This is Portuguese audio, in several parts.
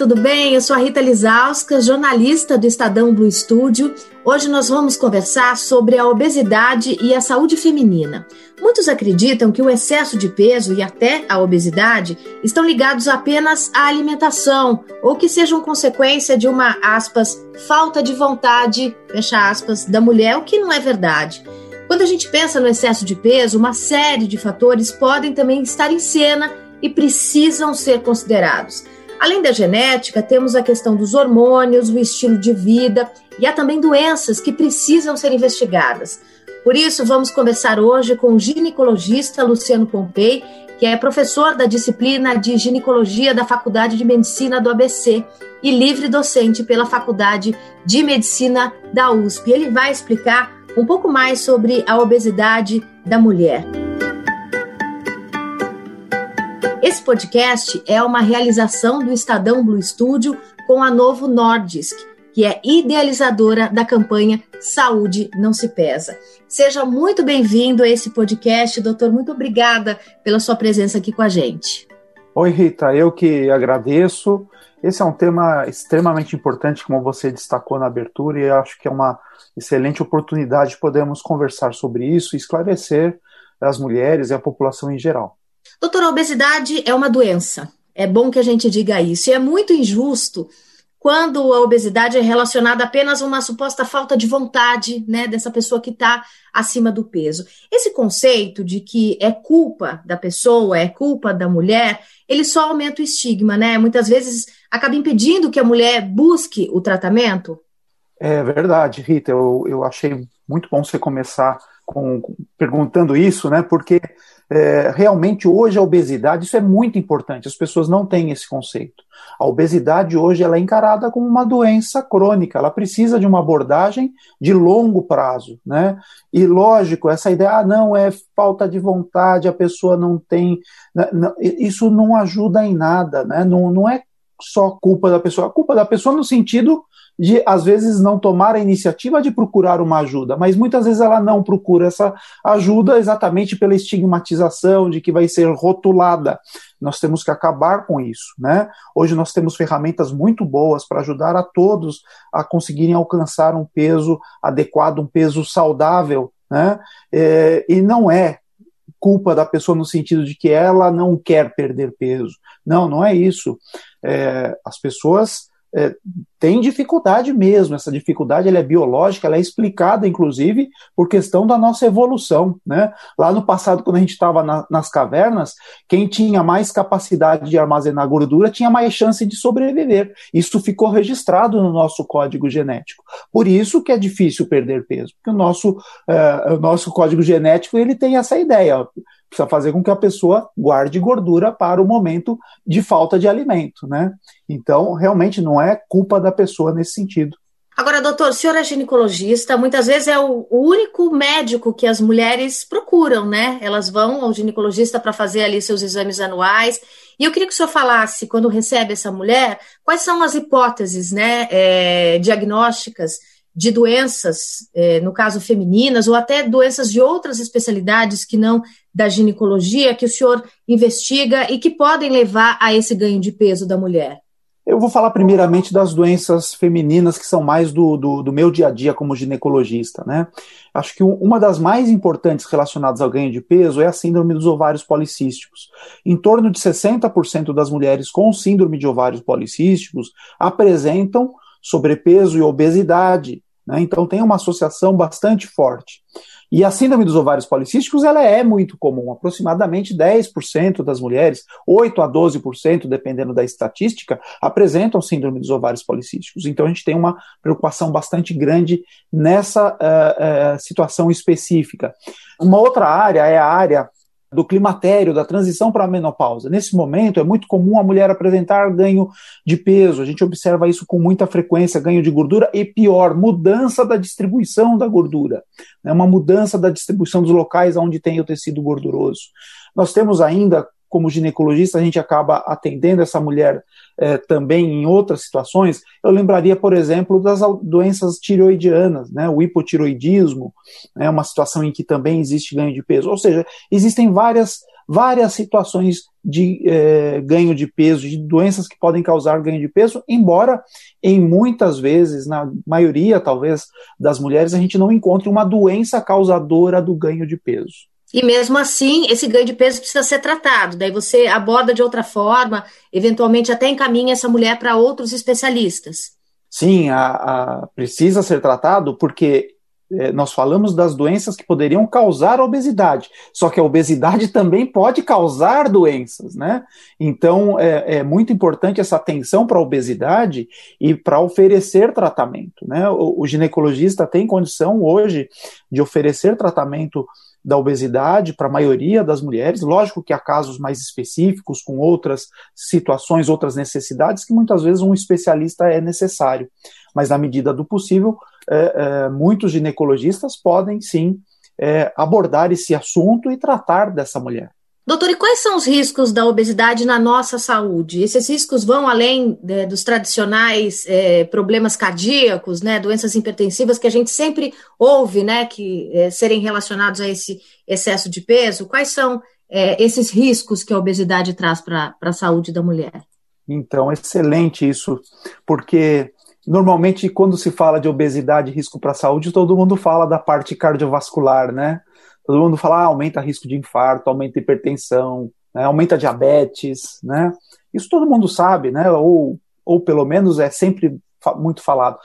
tudo bem? Eu sou a Rita Lizauskas, jornalista do Estadão Blue Studio. Hoje nós vamos conversar sobre a obesidade e a saúde feminina. Muitos acreditam que o excesso de peso e até a obesidade estão ligados apenas à alimentação ou que sejam consequência de uma, aspas, falta de vontade, fecha aspas, da mulher, o que não é verdade. Quando a gente pensa no excesso de peso, uma série de fatores podem também estar em cena e precisam ser considerados. Além da genética, temos a questão dos hormônios, o estilo de vida e há também doenças que precisam ser investigadas. Por isso, vamos conversar hoje com o ginecologista Luciano Pompei, que é professor da disciplina de ginecologia da Faculdade de Medicina do ABC e livre docente pela Faculdade de Medicina da USP. Ele vai explicar um pouco mais sobre a obesidade da mulher. Esse podcast é uma realização do Estadão Blue Studio com a Novo Nordisk, que é idealizadora da campanha Saúde Não Se Pesa. Seja muito bem-vindo a esse podcast, doutor. Muito obrigada pela sua presença aqui com a gente. Oi, Rita, eu que agradeço. Esse é um tema extremamente importante, como você destacou na abertura, e acho que é uma excelente oportunidade de podermos conversar sobre isso e esclarecer as mulheres e a população em geral. Doutora, a obesidade é uma doença. É bom que a gente diga isso. E é muito injusto quando a obesidade é relacionada apenas a uma suposta falta de vontade né, dessa pessoa que está acima do peso. Esse conceito de que é culpa da pessoa, é culpa da mulher, ele só aumenta o estigma, né? Muitas vezes acaba impedindo que a mulher busque o tratamento. É verdade, Rita. Eu, eu achei muito bom você começar com, perguntando isso, né? Porque é, realmente hoje a obesidade, isso é muito importante, as pessoas não têm esse conceito. A obesidade hoje ela é encarada como uma doença crônica, ela precisa de uma abordagem de longo prazo, né? E lógico, essa ideia, ah, não, é falta de vontade, a pessoa não tem. Né, isso não ajuda em nada, né? Não, não é só culpa da pessoa, a culpa da pessoa no sentido de, às vezes, não tomar a iniciativa de procurar uma ajuda, mas muitas vezes ela não procura essa ajuda exatamente pela estigmatização de que vai ser rotulada. Nós temos que acabar com isso, né? Hoje nós temos ferramentas muito boas para ajudar a todos a conseguirem alcançar um peso adequado, um peso saudável, né? É, e não é culpa da pessoa no sentido de que ela não quer perder peso. Não, não é isso. É, as pessoas é, tem dificuldade mesmo. Essa dificuldade ela é biológica, ela é explicada, inclusive, por questão da nossa evolução. Né? Lá no passado, quando a gente estava na, nas cavernas, quem tinha mais capacidade de armazenar gordura tinha mais chance de sobreviver. Isso ficou registrado no nosso código genético. Por isso que é difícil perder peso, porque o nosso, é, o nosso código genético ele tem essa ideia precisa fazer com que a pessoa guarde gordura para o momento de falta de alimento, né? Então, realmente não é culpa da pessoa nesse sentido. Agora, doutor, o senhor é ginecologista, muitas vezes é o, único médico que as mulheres procuram, né? Elas vão ao ginecologista para fazer ali seus exames anuais. E eu queria que o senhor falasse, quando recebe essa mulher, quais são as hipóteses né, é, diagnósticas de doenças, é, no caso femininas, ou até doenças de outras especialidades que não da ginecologia, que o senhor investiga e que podem levar a esse ganho de peso da mulher? Eu vou falar primeiramente das doenças femininas que são mais do, do, do, meu dia a dia como ginecologista, né? Acho que uma das mais importantes relacionadas ao ganho de peso é a síndrome dos ovários policísticos. Em torno de 60% das mulheres com síndrome de ovários policísticos apresentam sobrepeso e obesidade. Né? Então tem uma associação bastante forte. E a síndrome dos ovários policísticos ela é muito comum, aproximadamente 10% das mulheres, 8 a 12%, dependendo da estatística, apresentam síndrome dos ovários policísticos. Então a gente tem uma preocupação bastante grande nessa uh, uh, situação específica. Uma outra área é a área do climatério, da transição para a menopausa. Nesse momento, é muito comum a mulher apresentar ganho de peso. A gente observa isso com muita frequência, ganho de gordura e pior, mudança da distribuição da gordura. Né, uma mudança da distribuição dos locais onde tem o tecido gorduroso. Nós temos ainda como ginecologista, a gente acaba atendendo essa mulher é, também em outras situações. Eu lembraria, por exemplo, das doenças tiroidianas, né, o hipotiroidismo, é né, uma situação em que também existe ganho de peso. Ou seja, existem várias várias situações de é, ganho de peso, de doenças que podem causar ganho de peso, embora em muitas vezes, na maioria talvez das mulheres, a gente não encontre uma doença causadora do ganho de peso. E mesmo assim, esse ganho de peso precisa ser tratado. Daí você aborda de outra forma, eventualmente até encaminha essa mulher para outros especialistas. Sim, a, a, precisa ser tratado porque é, nós falamos das doenças que poderiam causar obesidade, só que a obesidade também pode causar doenças, né? Então é, é muito importante essa atenção para a obesidade e para oferecer tratamento, né? O, o ginecologista tem condição hoje de oferecer tratamento da obesidade para a maioria das mulheres. Lógico que há casos mais específicos, com outras situações, outras necessidades, que muitas vezes um especialista é necessário. Mas, na medida do possível, é, é, muitos ginecologistas podem sim é, abordar esse assunto e tratar dessa mulher. Doutor, e quais são os riscos da obesidade na nossa saúde? Esses riscos vão além né, dos tradicionais é, problemas cardíacos, né, doenças hipertensivas que a gente sempre ouve, né, que é, serem relacionados a esse excesso de peso. Quais são é, esses riscos que a obesidade traz para a saúde da mulher? Então, excelente isso, porque normalmente quando se fala de obesidade e risco para a saúde, todo mundo fala da parte cardiovascular, né? Todo mundo fala, ah, aumenta risco de infarto, aumenta hipertensão, né, aumenta diabetes, né? Isso todo mundo sabe, né? Ou, ou pelo menos é sempre muito falado.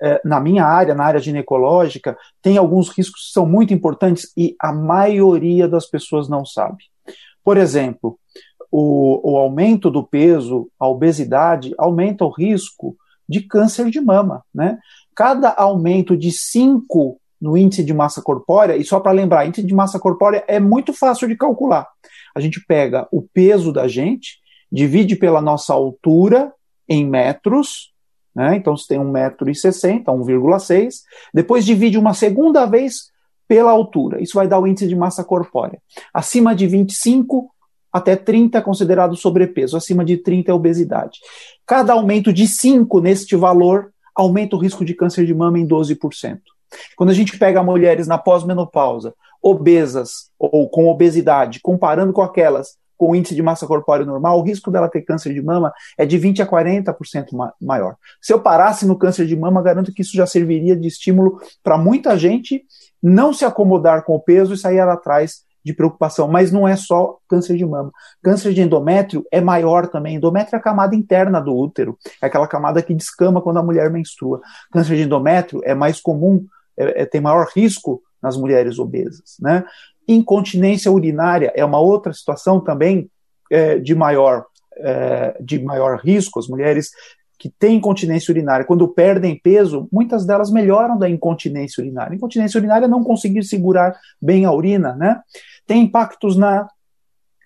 É, na minha área, na área ginecológica, tem alguns riscos que são muito importantes e a maioria das pessoas não sabe. Por exemplo, o, o aumento do peso, a obesidade, aumenta o risco de câncer de mama, né? Cada aumento de 5 no índice de massa corpórea, e só para lembrar, índice de massa corpórea é muito fácil de calcular. A gente pega o peso da gente, divide pela nossa altura em metros, né? Então se tem 1,60m, 1,6, depois divide uma segunda vez pela altura. Isso vai dar o índice de massa corpórea. Acima de 25 até 30 é considerado sobrepeso, acima de 30 é obesidade. Cada aumento de 5 neste valor aumenta o risco de câncer de mama em 12%. Quando a gente pega mulheres na pós-menopausa, obesas ou com obesidade, comparando com aquelas com índice de massa corpórea normal, o risco dela ter câncer de mama é de 20 a 40% ma maior. Se eu parasse no câncer de mama, garanto que isso já serviria de estímulo para muita gente não se acomodar com o peso e sair atrás de preocupação, mas não é só câncer de mama. Câncer de endométrio é maior também. Endométrio é a camada interna do útero, é aquela camada que descama quando a mulher menstrua. Câncer de endométrio é mais comum é, é, tem maior risco nas mulheres obesas. Né? Incontinência urinária é uma outra situação também é, de, maior, é, de maior risco. As mulheres que têm incontinência urinária, quando perdem peso, muitas delas melhoram da incontinência urinária. Incontinência urinária é não conseguir segurar bem a urina, né? Tem impactos na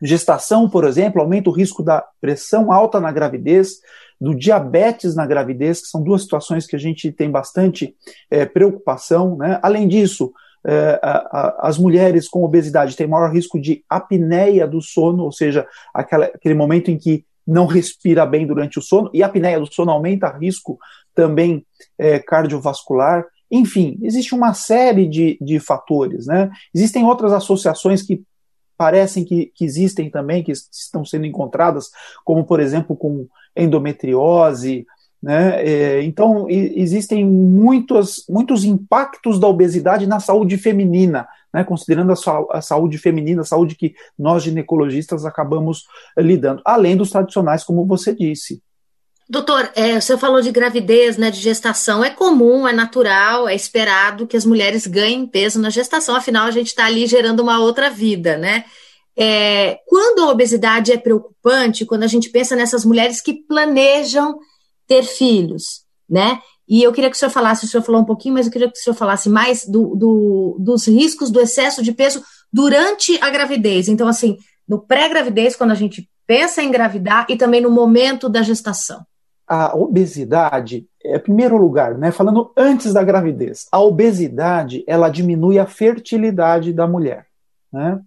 gestação, por exemplo, aumenta o risco da pressão alta na gravidez, do diabetes na gravidez, que são duas situações que a gente tem bastante é, preocupação. Né? Além disso, é, a, a, as mulheres com obesidade têm maior risco de apneia do sono, ou seja, aquela, aquele momento em que não respira bem durante o sono, e a apneia do sono aumenta risco também é, cardiovascular. Enfim, existe uma série de, de fatores. Né? Existem outras associações que parecem que, que existem também, que estão sendo encontradas, como, por exemplo, com endometriose. Né? É, então, existem muitos, muitos impactos da obesidade na saúde feminina, né? considerando a, a, saúde feminina, a saúde que nós ginecologistas acabamos lidando, além dos tradicionais, como você disse. Doutor, é, você falou de gravidez, né, de gestação. É comum, é natural, é esperado que as mulheres ganhem peso na gestação, afinal, a gente está ali gerando uma outra vida, né? É, quando a obesidade é preocupante, quando a gente pensa nessas mulheres que planejam ter filhos, né? E eu queria que o senhor falasse, o senhor falou um pouquinho, mas eu queria que o senhor falasse mais do, do, dos riscos do excesso de peso durante a gravidez. Então, assim, no pré-gravidez, quando a gente pensa em engravidar, e também no momento da gestação. A obesidade, é primeiro lugar, né? Falando antes da gravidez, a obesidade ela diminui a fertilidade da mulher, né?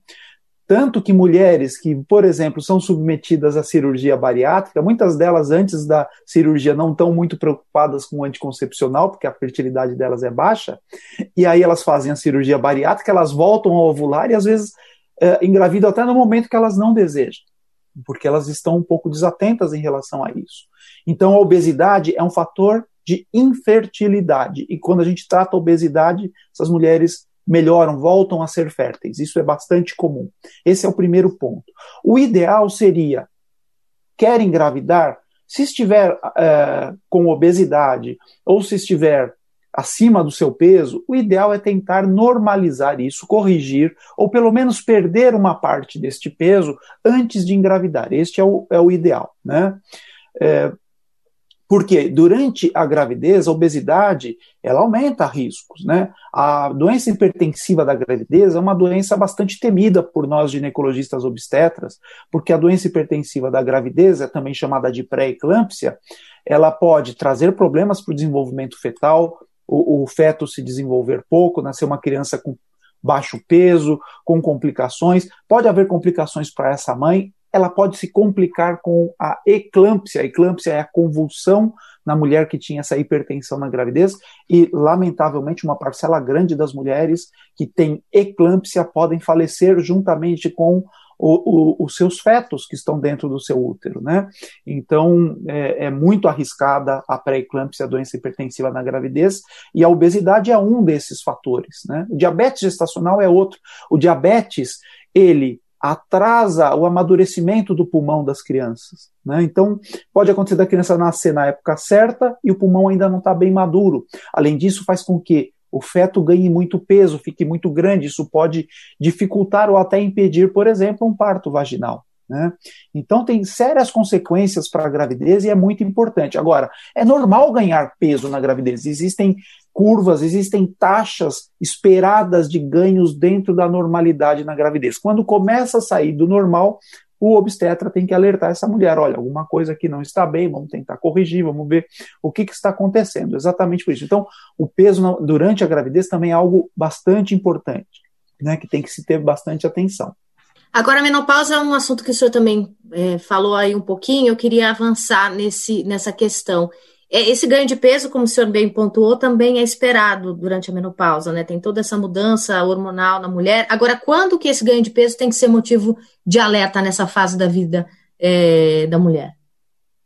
Tanto que mulheres que, por exemplo, são submetidas à cirurgia bariátrica, muitas delas antes da cirurgia não estão muito preocupadas com o anticoncepcional, porque a fertilidade delas é baixa, e aí elas fazem a cirurgia bariátrica, elas voltam a ovular e às vezes é, engravidam até no momento que elas não desejam, porque elas estão um pouco desatentas em relação a isso. Então, a obesidade é um fator de infertilidade. E quando a gente trata a obesidade, essas mulheres melhoram, voltam a ser férteis. Isso é bastante comum. Esse é o primeiro ponto. O ideal seria: quer engravidar? Se estiver uh, com obesidade ou se estiver acima do seu peso, o ideal é tentar normalizar isso, corrigir, ou pelo menos perder uma parte deste peso antes de engravidar. Este é o, é o ideal. Né? É, porque durante a gravidez, a obesidade, ela aumenta riscos, né? A doença hipertensiva da gravidez é uma doença bastante temida por nós ginecologistas obstetras, porque a doença hipertensiva da gravidez é também chamada de pré-eclâmpsia, ela pode trazer problemas para o desenvolvimento fetal, o, o feto se desenvolver pouco, nascer uma criança com baixo peso, com complicações, pode haver complicações para essa mãe ela pode se complicar com a eclâmpsia. A eclâmpsia é a convulsão na mulher que tinha essa hipertensão na gravidez e, lamentavelmente, uma parcela grande das mulheres que têm eclâmpsia podem falecer juntamente com o, o, os seus fetos que estão dentro do seu útero, né? Então, é, é muito arriscada a pré-eclâmpsia, a doença hipertensiva na gravidez, e a obesidade é um desses fatores, né? O diabetes gestacional é outro. O diabetes, ele atrasa o amadurecimento do pulmão das crianças. Né? Então, pode acontecer da criança nascer na época certa e o pulmão ainda não está bem maduro. Além disso, faz com que o feto ganhe muito peso, fique muito grande. Isso pode dificultar ou até impedir, por exemplo, um parto vaginal. Né? Então, tem sérias consequências para a gravidez e é muito importante. Agora, é normal ganhar peso na gravidez. Existem curvas, existem taxas esperadas de ganhos dentro da normalidade na gravidez. Quando começa a sair do normal, o obstetra tem que alertar essa mulher: olha, alguma coisa aqui não está bem, vamos tentar corrigir, vamos ver o que, que está acontecendo. Exatamente por isso. Então, o peso durante a gravidez também é algo bastante importante, né, que tem que se ter bastante atenção. Agora, a menopausa é um assunto que o senhor também é, falou aí um pouquinho, eu queria avançar nesse, nessa questão. É, esse ganho de peso, como o senhor bem pontuou, também é esperado durante a menopausa, né? Tem toda essa mudança hormonal na mulher. Agora, quando que esse ganho de peso tem que ser motivo de alerta nessa fase da vida é, da mulher?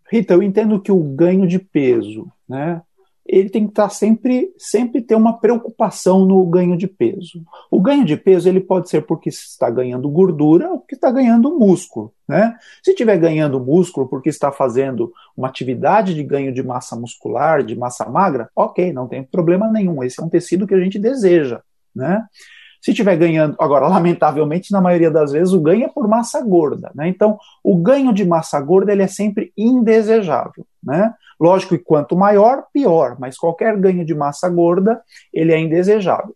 Rita, eu entendo que o ganho de peso, né? Ele tem que estar sempre, sempre ter uma preocupação no ganho de peso. O ganho de peso ele pode ser porque está ganhando gordura ou porque está ganhando músculo. Né? Se estiver ganhando músculo porque está fazendo uma atividade de ganho de massa muscular, de massa magra, ok, não tem problema nenhum. Esse é um tecido que a gente deseja. Né? Se estiver ganhando, agora, lamentavelmente, na maioria das vezes, o ganho é por massa gorda. Né? Então, o ganho de massa gorda ele é sempre indesejável. Né? Lógico que quanto maior, pior, mas qualquer ganho de massa gorda ele é indesejável.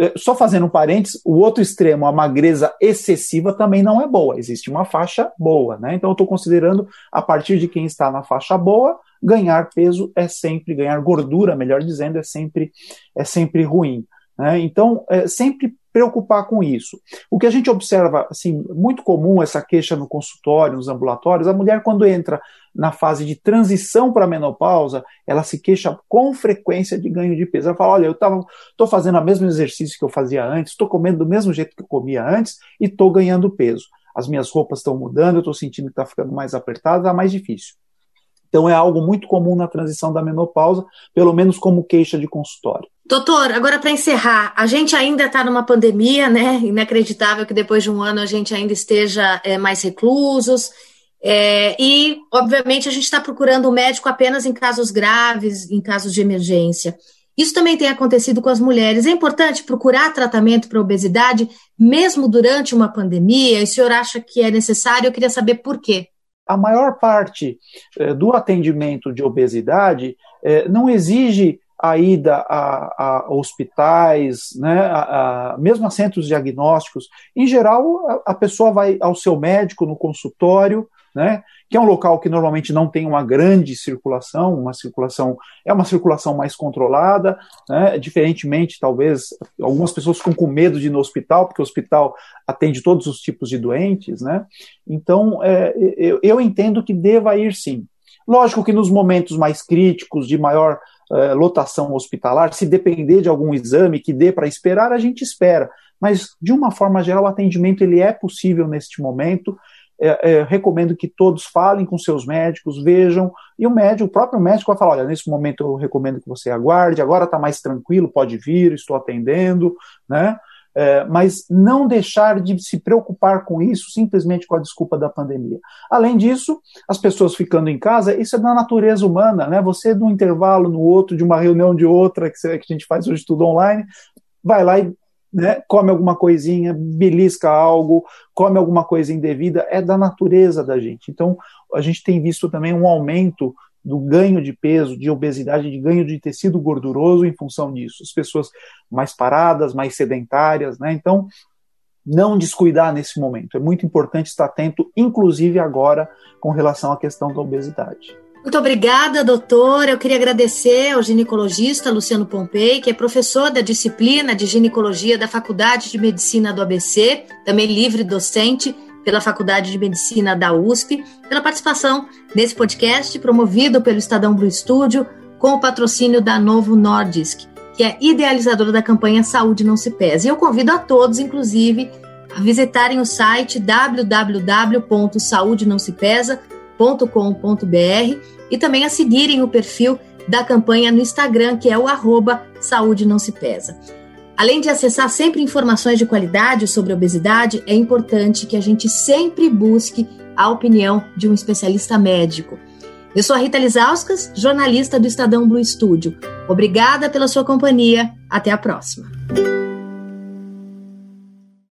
É, só fazendo um parênteses, o outro extremo, a magreza excessiva, também não é boa. Existe uma faixa boa, né? Então eu estou considerando, a partir de quem está na faixa boa, ganhar peso é sempre, ganhar gordura, melhor dizendo, é sempre, é sempre ruim. Né? Então, é, sempre preocupar com isso. O que a gente observa, assim, muito comum essa queixa no consultório, nos ambulatórios, a mulher quando entra na fase de transição para a menopausa, ela se queixa com frequência de ganho de peso. Ela fala, olha, eu estou fazendo o mesmo exercício que eu fazia antes, estou comendo do mesmo jeito que eu comia antes e estou ganhando peso. As minhas roupas estão mudando, eu estou sentindo que está ficando mais apertada, está mais difícil. Então é algo muito comum na transição da menopausa, pelo menos como queixa de consultório. Doutor, agora para encerrar, a gente ainda está numa pandemia, né? Inacreditável que depois de um ano a gente ainda esteja é, mais reclusos. É, e, obviamente, a gente está procurando o médico apenas em casos graves, em casos de emergência. Isso também tem acontecido com as mulheres. É importante procurar tratamento para obesidade, mesmo durante uma pandemia? E o senhor acha que é necessário? Eu queria saber por quê a maior parte eh, do atendimento de obesidade eh, não exige a ida a, a hospitais, né, a, a, mesmo a centros diagnósticos. Em geral, a pessoa vai ao seu médico no consultório, né, que é um local que normalmente não tem uma grande circulação, uma circulação é uma circulação mais controlada, né, diferentemente, talvez, algumas pessoas ficam com medo de ir no hospital, porque o hospital atende todos os tipos de doentes, né? Então, é, eu, eu entendo que deva ir sim. Lógico que nos momentos mais críticos, de maior é, lotação hospitalar, se depender de algum exame que dê para esperar, a gente espera mas de uma forma geral o atendimento ele é possível neste momento. É, é, recomendo que todos falem com seus médicos, vejam, e o médico, o próprio médico vai falar, olha, nesse momento eu recomendo que você aguarde, agora está mais tranquilo, pode vir, estou atendendo, né? É, mas não deixar de se preocupar com isso simplesmente com a desculpa da pandemia. Além disso, as pessoas ficando em casa, isso é da natureza humana, né? Você, num intervalo, no outro, de uma reunião de outra, que, a gente faz hoje tudo online, vai lá e né, come alguma coisinha, belisca algo, come alguma coisa indevida, é da natureza da gente. Então, a gente tem visto também um aumento do ganho de peso, de obesidade, de ganho de tecido gorduroso em função disso. As pessoas mais paradas, mais sedentárias, né? Então, não descuidar nesse momento. É muito importante estar atento, inclusive agora, com relação à questão da obesidade. Muito obrigada, doutor. Eu queria agradecer ao ginecologista Luciano Pompei, que é professor da disciplina de ginecologia da Faculdade de Medicina do ABC, também livre docente pela Faculdade de Medicina da USP, pela participação nesse podcast promovido pelo Estadão Blue Studio com o patrocínio da Novo Nordisk, que é idealizadora da campanha Saúde Não Se Pese. E eu convido a todos, inclusive, a visitarem o site www.saudenãosepesa.com.br e também a seguirem o perfil da campanha no Instagram, que é o arroba Saúde Não Se Pesa. Além de acessar sempre informações de qualidade sobre obesidade, é importante que a gente sempre busque a opinião de um especialista médico. Eu sou a Rita Lizauskas, jornalista do Estadão Blue Studio. Obrigada pela sua companhia. Até a próxima.